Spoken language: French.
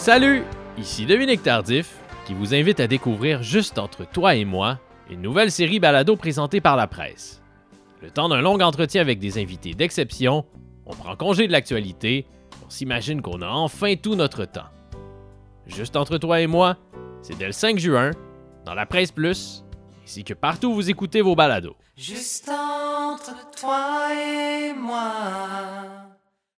Salut, ici Dominique Tardif, qui vous invite à découvrir Juste entre toi et moi, une nouvelle série balado présentée par la presse. Le temps d'un long entretien avec des invités d'exception, on prend congé de l'actualité, on s'imagine qu'on a enfin tout notre temps. Juste entre toi et moi, c'est dès le 5 juin, dans la presse plus, ainsi que partout où vous écoutez vos balados. Juste entre toi et moi.